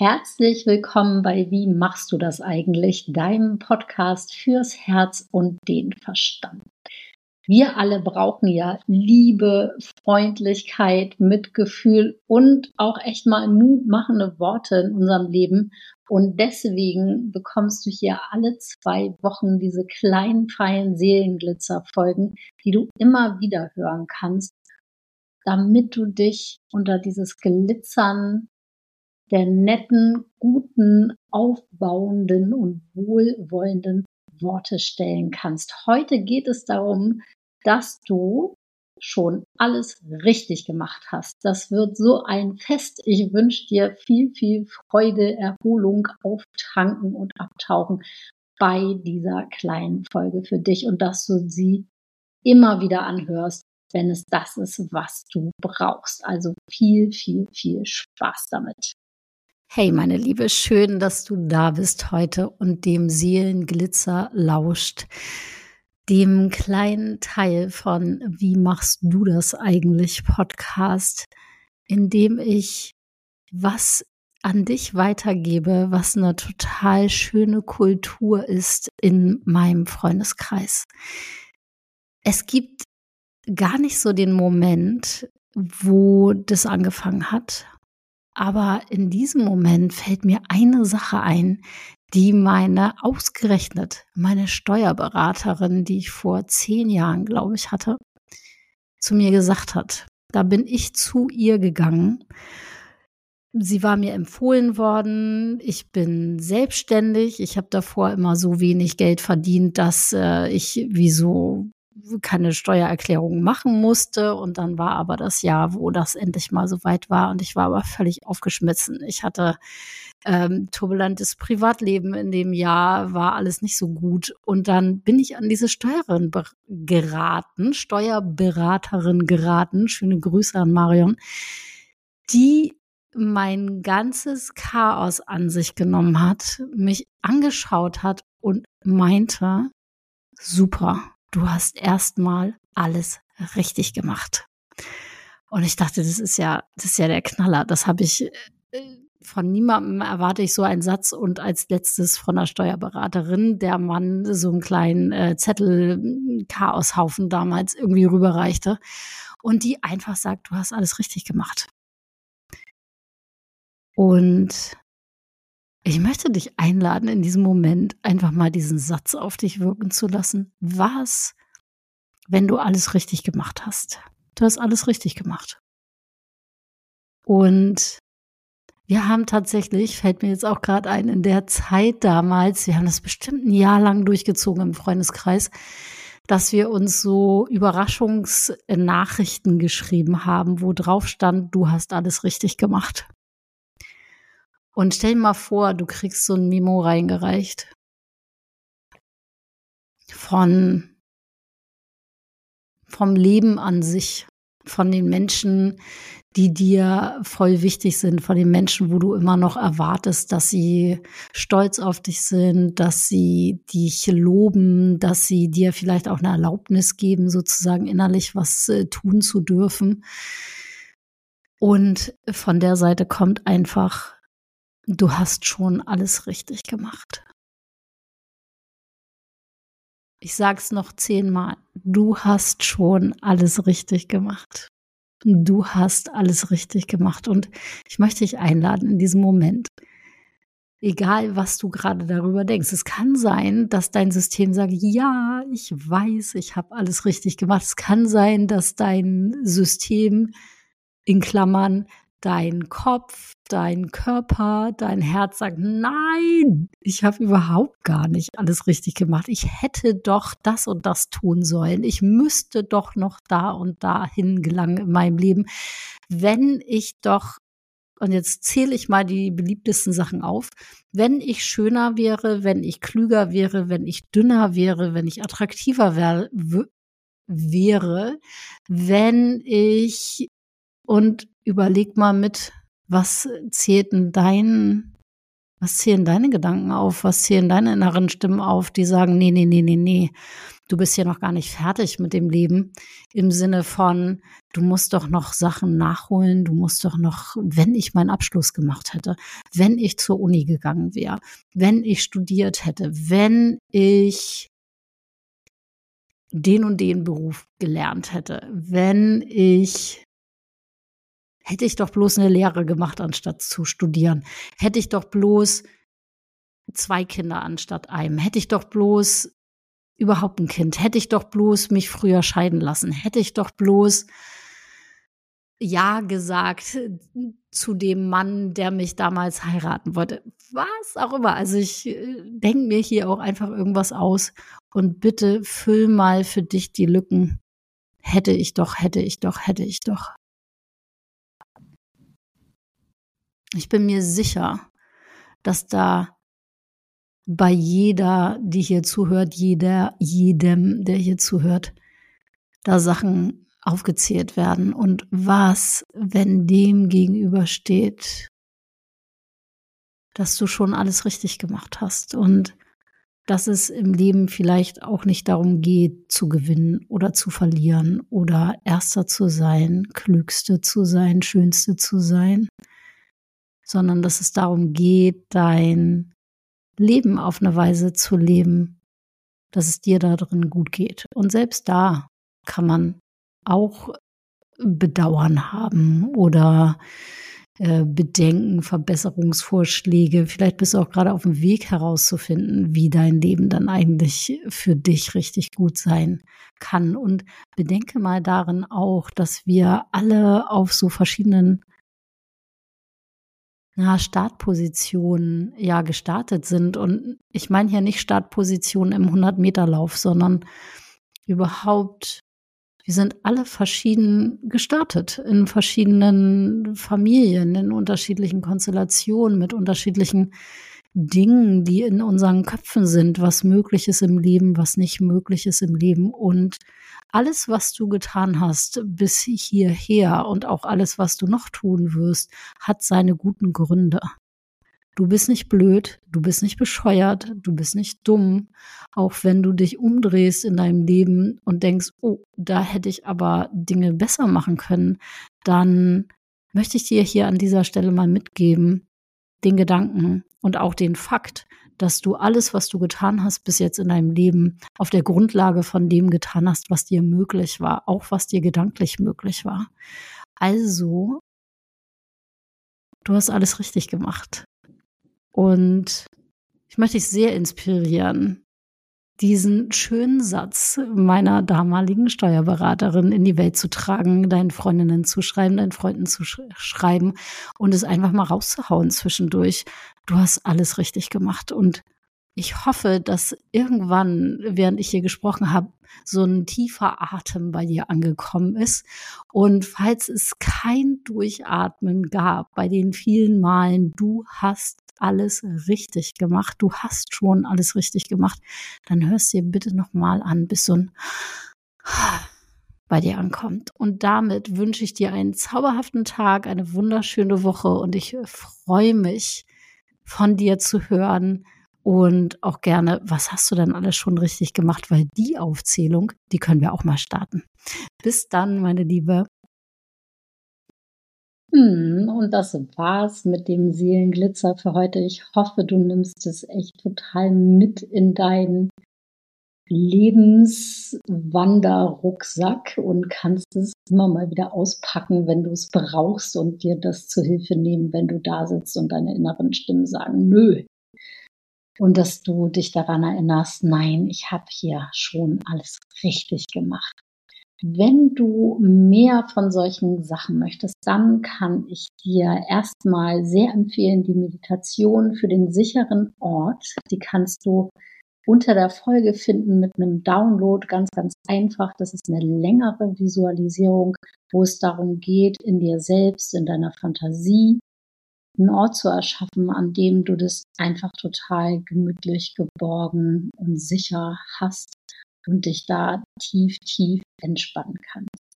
Herzlich willkommen bei Wie machst du das eigentlich? Deinem Podcast fürs Herz und den Verstand. Wir alle brauchen ja Liebe, Freundlichkeit, Mitgefühl und auch echt mal mutmachende Worte in unserem Leben. Und deswegen bekommst du hier alle zwei Wochen diese kleinen, feinen Seelenglitzer-Folgen, die du immer wieder hören kannst, damit du dich unter dieses Glitzern der netten, guten, aufbauenden und wohlwollenden Worte stellen kannst. Heute geht es darum, dass du schon alles richtig gemacht hast. Das wird so ein Fest. Ich wünsche dir viel, viel Freude, Erholung, Auftanken und Abtauchen bei dieser kleinen Folge für dich und dass du sie immer wieder anhörst, wenn es das ist, was du brauchst. Also viel, viel, viel Spaß damit. Hey, meine Liebe, schön, dass du da bist heute und dem Seelenglitzer lauscht. Dem kleinen Teil von Wie machst du das eigentlich Podcast, in dem ich was an dich weitergebe, was eine total schöne Kultur ist in meinem Freundeskreis. Es gibt gar nicht so den Moment, wo das angefangen hat aber in diesem Moment fällt mir eine Sache ein, die meine ausgerechnet, meine Steuerberaterin, die ich vor zehn Jahren, glaube ich, hatte, zu mir gesagt hat. Da bin ich zu ihr gegangen. Sie war mir empfohlen worden. Ich bin selbstständig. Ich habe davor immer so wenig Geld verdient, dass äh, ich wie so keine Steuererklärung machen musste. Und dann war aber das Jahr, wo das endlich mal so weit war. Und ich war aber völlig aufgeschmissen. Ich hatte ähm, turbulentes Privatleben in dem Jahr, war alles nicht so gut. Und dann bin ich an diese Steuerin geraten, Steuerberaterin geraten. Schöne Grüße an Marion, die mein ganzes Chaos an sich genommen hat, mich angeschaut hat und meinte, super, du hast erstmal alles richtig gemacht. Und ich dachte, das ist ja, das ist ja der Knaller. Das habe ich äh, von niemandem erwarte ich so einen Satz und als letztes von der Steuerberaterin, der Mann so einen kleinen äh, Zettel Chaoshaufen damals irgendwie rüberreichte und die einfach sagt, du hast alles richtig gemacht. Und ich möchte dich einladen, in diesem Moment einfach mal diesen Satz auf dich wirken zu lassen. Was, wenn du alles richtig gemacht hast? Du hast alles richtig gemacht. Und wir haben tatsächlich, fällt mir jetzt auch gerade ein, in der Zeit damals, wir haben das bestimmt ein Jahr lang durchgezogen im Freundeskreis, dass wir uns so Überraschungsnachrichten geschrieben haben, wo drauf stand, du hast alles richtig gemacht. Und stell dir mal vor, du kriegst so ein Memo reingereicht von vom Leben an sich, von den Menschen, die dir voll wichtig sind, von den Menschen, wo du immer noch erwartest, dass sie stolz auf dich sind, dass sie dich loben, dass sie dir vielleicht auch eine Erlaubnis geben, sozusagen innerlich was äh, tun zu dürfen. Und von der Seite kommt einfach du hast schon alles richtig gemacht. Ich sag's noch zehnmal. Du hast schon alles richtig gemacht. Du hast alles richtig gemacht. Und ich möchte dich einladen in diesem Moment. Egal, was du gerade darüber denkst. Es kann sein, dass dein System sagt, ja, ich weiß, ich habe alles richtig gemacht. Es kann sein, dass dein System in Klammern dein Kopf, dein Körper, dein Herz sagt, nein, ich habe überhaupt gar nicht alles richtig gemacht. Ich hätte doch das und das tun sollen. Ich müsste doch noch da und dahin gelangen in meinem Leben, wenn ich doch und jetzt zähle ich mal die beliebtesten Sachen auf. Wenn ich schöner wäre, wenn ich klüger wäre, wenn ich dünner wäre, wenn ich attraktiver wär, wäre, wenn ich und überleg mal mit, was zählt denn dein Was zählen deine Gedanken auf? Was zählen deine inneren Stimmen auf, die sagen, nee, nee, nee, nee, nee, du bist hier noch gar nicht fertig mit dem Leben. Im Sinne von, du musst doch noch Sachen nachholen, du musst doch noch, wenn ich meinen Abschluss gemacht hätte, wenn ich zur Uni gegangen wäre, wenn ich studiert hätte, wenn ich den und den Beruf gelernt hätte, wenn ich hätte ich doch bloß eine Lehre gemacht, anstatt zu studieren, hätte ich doch bloß zwei Kinder anstatt einem, hätte ich doch bloß überhaupt ein Kind, hätte ich doch bloß mich früher scheiden lassen, hätte ich doch bloß ja gesagt zu dem Mann, der mich damals heiraten wollte. Was auch immer. Also ich äh, denke mir hier auch einfach irgendwas aus und bitte füll mal für dich die Lücken. Hätte ich doch, hätte ich doch, hätte ich doch. Ich bin mir sicher, dass da bei jeder, die hier zuhört, jeder, jedem, der hier zuhört, da Sachen aufgezählt werden. Und was, wenn dem gegenübersteht, dass du schon alles richtig gemacht hast und dass es im Leben vielleicht auch nicht darum geht, zu gewinnen oder zu verlieren oder erster zu sein, klügste zu sein, schönste zu sein, sondern dass es darum geht, dein Leben auf eine Weise zu leben, dass es dir da drin gut geht. Und selbst da kann man auch Bedauern haben oder äh, Bedenken, Verbesserungsvorschläge. Vielleicht bist du auch gerade auf dem Weg herauszufinden, wie dein Leben dann eigentlich für dich richtig gut sein kann. Und bedenke mal darin auch, dass wir alle auf so verschiedenen na, Startpositionen ja gestartet sind. Und ich meine hier nicht Startpositionen im 100-Meter-Lauf, sondern überhaupt wir sind alle verschieden gestartet, in verschiedenen Familien, in unterschiedlichen Konstellationen, mit unterschiedlichen Dingen, die in unseren Köpfen sind, was möglich ist im Leben, was nicht möglich ist im Leben. Und alles, was du getan hast bis hierher und auch alles, was du noch tun wirst, hat seine guten Gründe. Du bist nicht blöd, du bist nicht bescheuert, du bist nicht dumm, auch wenn du dich umdrehst in deinem Leben und denkst, oh, da hätte ich aber Dinge besser machen können, dann möchte ich dir hier an dieser Stelle mal mitgeben, den Gedanken und auch den Fakt, dass du alles, was du getan hast bis jetzt in deinem Leben, auf der Grundlage von dem getan hast, was dir möglich war, auch was dir gedanklich möglich war. Also, du hast alles richtig gemacht. Und ich möchte dich sehr inspirieren, diesen schönen Satz meiner damaligen Steuerberaterin in die Welt zu tragen, deinen Freundinnen zu schreiben, deinen Freunden zu sch schreiben und es einfach mal rauszuhauen zwischendurch. Du hast alles richtig gemacht und ich hoffe, dass irgendwann, während ich hier gesprochen habe, so ein tiefer Atem bei dir angekommen ist. Und falls es kein Durchatmen gab bei den vielen Malen, du hast alles richtig gemacht, du hast schon alles richtig gemacht, dann hörst dir bitte nochmal an, bis so ein bei dir ankommt. Und damit wünsche ich dir einen zauberhaften Tag, eine wunderschöne Woche und ich freue mich, von dir zu hören und auch gerne, was hast du denn alles schon richtig gemacht, weil die Aufzählung, die können wir auch mal starten. Bis dann, meine Liebe. Hm, und das war's mit dem Seelenglitzer für heute. Ich hoffe, du nimmst es echt total mit in deinen Lebenswanderrucksack und kannst es immer mal wieder auspacken, wenn du es brauchst und dir das zu Hilfe nehmen, wenn du da sitzt und deine inneren Stimmen sagen, nö. Und dass du dich daran erinnerst, nein, ich habe hier schon alles richtig gemacht. Wenn du mehr von solchen Sachen möchtest, dann kann ich dir erstmal sehr empfehlen, die Meditation für den sicheren Ort. Die kannst du unter der Folge finden mit einem Download, ganz, ganz einfach. Das ist eine längere Visualisierung, wo es darum geht, in dir selbst, in deiner Fantasie, einen Ort zu erschaffen, an dem du das einfach total gemütlich, geborgen und sicher hast und dich da tief, tief entspannen kannst.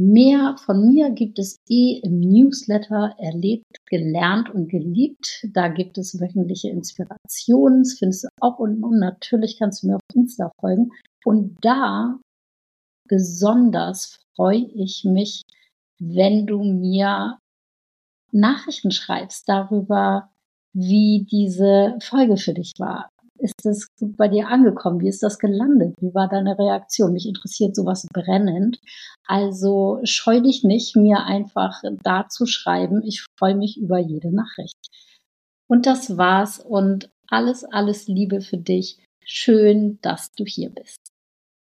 Mehr von mir gibt es eh im Newsletter erlebt, gelernt und geliebt. Da gibt es wöchentliche Inspirationen. Das findest du auch unten. Und natürlich kannst du mir auf Insta folgen. Und da besonders freue ich mich, wenn du mir Nachrichten schreibst darüber, wie diese Folge für dich war. Ist das bei dir angekommen? Wie ist das gelandet? Wie war deine Reaktion? Mich interessiert sowas brennend. Also scheu dich nicht, mir einfach da zu schreiben. Ich freue mich über jede Nachricht. Und das war's und alles, alles Liebe für dich. Schön, dass du hier bist.